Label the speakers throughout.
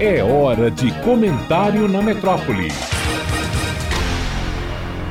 Speaker 1: É hora de comentário na metrópole.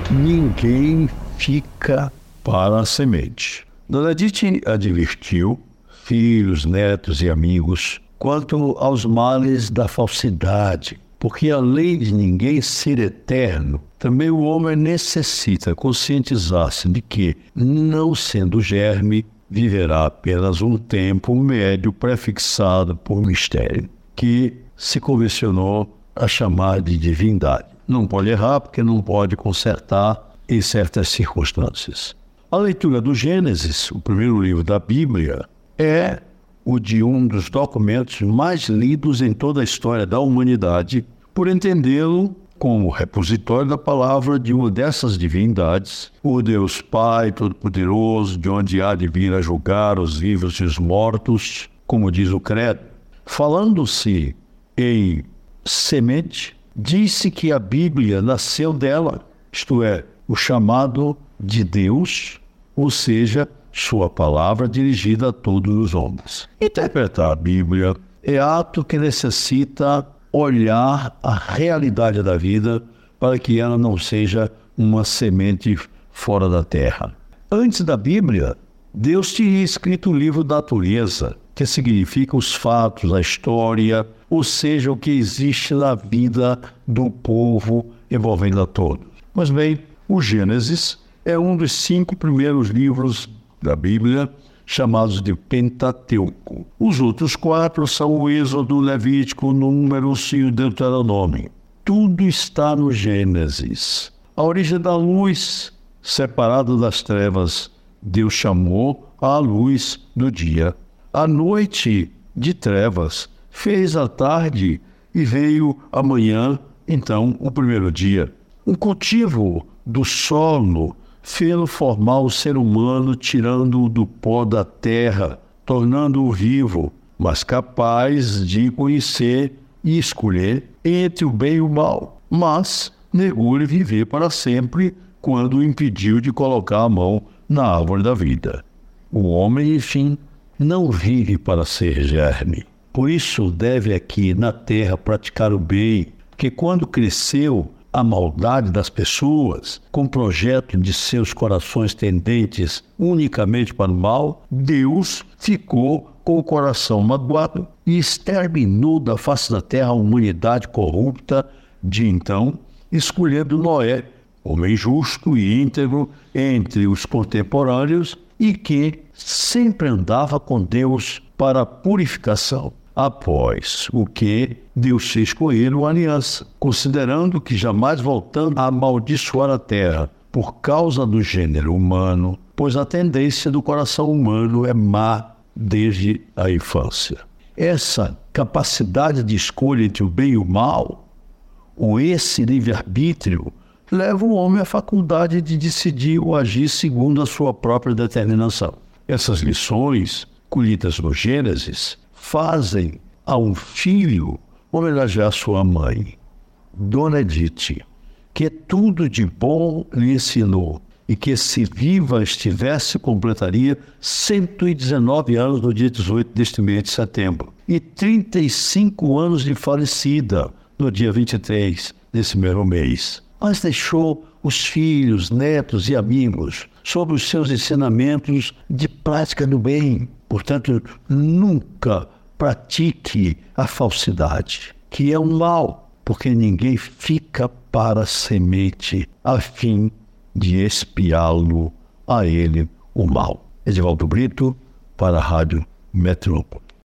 Speaker 2: Ninguém fica para a semente. Dona Dite advertiu filhos, netos e amigos quanto aos males da falsidade, porque além de ninguém ser eterno, também o homem necessita conscientizar-se de que, não sendo germe, viverá apenas um tempo médio prefixado por mistério, que se convencionou a chamar de divindade. Não pode errar porque não pode consertar em certas circunstâncias. A leitura do Gênesis, o primeiro livro da Bíblia, é o de um dos documentos mais lidos em toda a história da humanidade, por entendê-lo como repositório da palavra de uma dessas divindades, o Deus Pai Todo-Poderoso, de onde há de vir a julgar os vivos e os mortos, como diz o Credo. Falando-se em semente, disse que a Bíblia nasceu dela, isto é, o chamado de Deus, ou seja, sua palavra dirigida a todos os homens. Interpretar a Bíblia é ato que necessita olhar a realidade da vida para que ela não seja uma semente fora da terra. Antes da Bíblia, Deus tinha escrito o livro da natureza, que significa os fatos, a história, ou seja, o que existe na vida do povo envolvendo a todos. Mas bem, o Gênesis é um dos cinco primeiros livros da Bíblia chamados de Pentateuco. Os outros quatro são o Êxodo, Levítico, Números e o Deuteronômio. Tudo está no Gênesis. A origem da luz, separada das trevas, Deus chamou a luz do dia a noite de trevas, fez a tarde e veio amanhã, então, o primeiro dia. O cultivo do solo fez formar o ser humano, tirando-o do pó da terra, tornando-o vivo, mas capaz de conhecer e escolher entre o bem e o mal. Mas negou-lhe viver para sempre quando o impediu de colocar a mão na árvore da vida. O homem, enfim, não vive para ser germe. Por isso deve aqui na terra praticar o bem, que quando cresceu a maldade das pessoas, com projeto de seus corações tendentes unicamente para o mal, Deus ficou com o coração magoado e exterminou da face da terra a humanidade corrupta de então, escolhendo Noé, homem justo e íntegro entre os contemporâneos e que sempre andava com Deus para a purificação. Após o que Deus fez com ele uma aliança, considerando que jamais voltando a amaldiçoar a terra por causa do gênero humano, pois a tendência do coração humano é má desde a infância. Essa capacidade de escolha entre o bem e o mal, ou esse livre-arbítrio, leva o homem à faculdade de decidir ou agir segundo a sua própria determinação. Essas lições, colhidas no Gênesis, fazem a um filho homenagear sua mãe, Dona Edith, que tudo de bom lhe ensinou e que, se viva estivesse, completaria 119 anos no dia 18 deste mês de setembro e 35 anos de falecida no dia 23 desse mesmo mês mas deixou os filhos, netos e amigos sobre os seus ensinamentos de prática do bem. Portanto, nunca pratique a falsidade, que é um mal, porque ninguém fica para a semente a fim de espiá-lo a ele o mal. Edivaldo Brito, para a Rádio Metrópole.